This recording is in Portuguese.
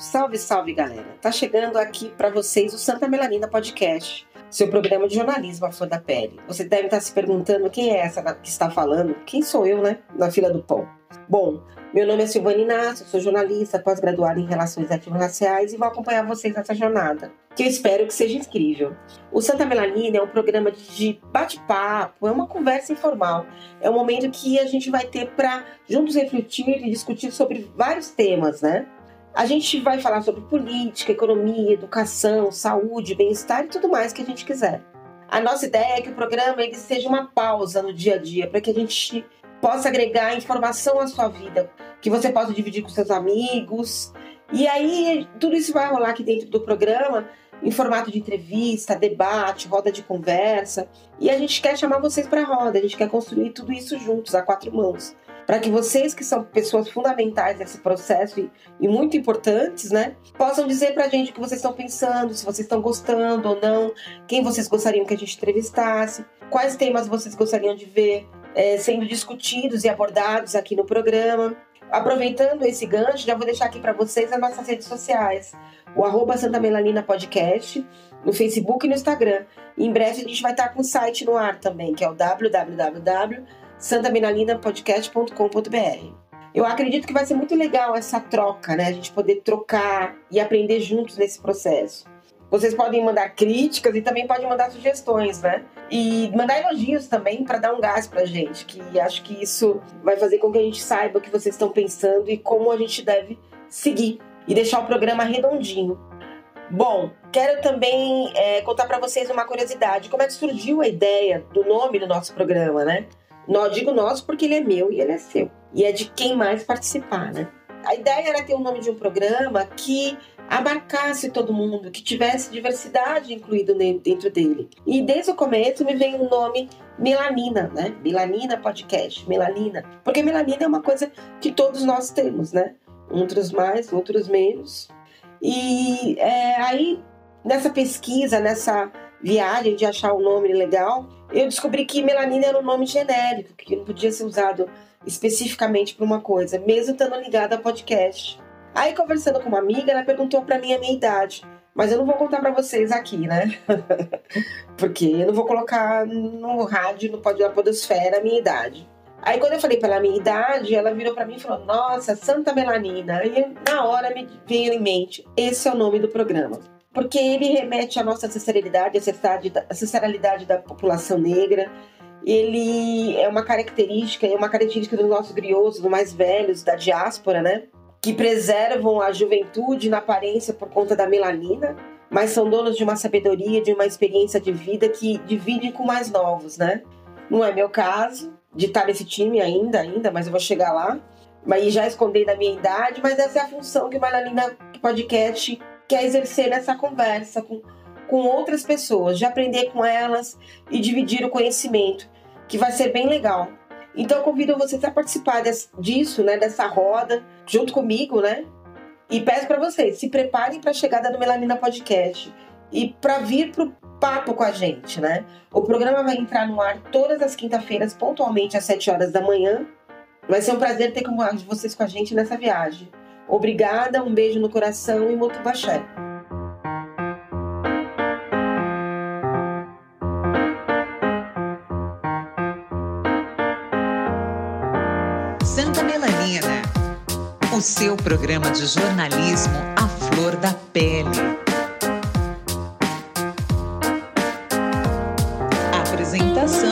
Salve, salve, galera. Tá chegando aqui para vocês o Santa Melanina Podcast, seu programa de jornalismo à flor da pele. Você deve estar se perguntando quem é essa que está falando. Quem sou eu, né? Na fila do pão. Bom, meu nome é Silvana Inácio, sou jornalista, pós-graduada em Relações Étnico-Raciais e vou acompanhar vocês nessa jornada, que eu espero que seja incrível. O Santa Melanina é um programa de bate-papo, é uma conversa informal, é um momento que a gente vai ter para juntos refletir e discutir sobre vários temas, né? A gente vai falar sobre política, economia, educação, saúde, bem-estar e tudo mais que a gente quiser. A nossa ideia é que o programa ele seja uma pausa no dia a dia, para que a gente possa agregar informação à sua vida, que você possa dividir com seus amigos. E aí, tudo isso vai rolar aqui dentro do programa, em formato de entrevista, debate, roda de conversa. E a gente quer chamar vocês para a roda, a gente quer construir tudo isso juntos, a quatro mãos. Para que vocês, que são pessoas fundamentais nesse processo e, e muito importantes, né, possam dizer para a gente o que vocês estão pensando, se vocês estão gostando ou não, quem vocês gostariam que a gente entrevistasse, quais temas vocês gostariam de ver é, sendo discutidos e abordados aqui no programa. Aproveitando esse gancho, já vou deixar aqui para vocês as nossas redes sociais. O arroba Santa Melanina Podcast, no Facebook e no Instagram. Em breve a gente vai estar com o site no ar também, que é o www.santamelanina.podcast.com.br. Eu acredito que vai ser muito legal essa troca, né? A gente poder trocar e aprender juntos nesse processo. Vocês podem mandar críticas e também podem mandar sugestões, né? E mandar elogios também para dar um gás pra gente, que acho que isso vai fazer com que a gente saiba o que vocês estão pensando e como a gente deve seguir e deixar o programa redondinho. Bom, quero também é, contar para vocês uma curiosidade. Como é que surgiu a ideia do nome do nosso programa, né? Não digo nosso porque ele é meu e ele é seu. E é de quem mais participar, né? A ideia era ter o nome de um programa que abarcasse todo mundo, que tivesse diversidade incluído dentro dele. E desde o começo me veio o nome Melanina, né? Melanina Podcast, Melanina. Porque melanina é uma coisa que todos nós temos, né? Outros mais, outros menos. E é, aí, nessa pesquisa, nessa viagem de achar um nome legal, eu descobri que melanina era um nome genérico, que não podia ser usado especificamente para uma coisa, mesmo estando ligado a podcast. Aí, conversando com uma amiga, ela perguntou para mim a minha idade. Mas eu não vou contar para vocês aqui, né? Porque eu não vou colocar no rádio, no pódio da podosfera, a minha idade. Aí quando eu falei pela minha idade, ela virou para mim e falou: "Nossa, Santa Melanina". E na hora me veio em mente, esse é o nome do programa. Porque ele remete à nossa ancestralidade, a ancestralidade da população negra. Ele é uma característica, é uma característica dos nossos griosos, dos mais velhos, da diáspora, né? que preservam a juventude na aparência por conta da melanina, mas são donos de uma sabedoria, de uma experiência de vida que dividem com mais novos, né? Não é meu caso de estar nesse time ainda, ainda, mas eu vou chegar lá. Mas já escondei da minha idade, mas essa é a função que o Melanina Podcast quer exercer nessa conversa com, com outras pessoas, de aprender com elas e dividir o conhecimento, que vai ser bem legal. Então convido vocês a participar desse, disso, né, dessa roda, junto comigo, né? E peço para vocês, se preparem para a chegada do Melanina Podcast e para vir pro papo com a gente, né? O programa vai entrar no ar todas as quinta-feiras, pontualmente às 7 horas da manhã. Vai ser um prazer ter vocês com a gente nessa viagem. Obrigada, um beijo no coração e muito baxé. Santa Melanina, o seu programa de jornalismo à flor da pele. Apresentação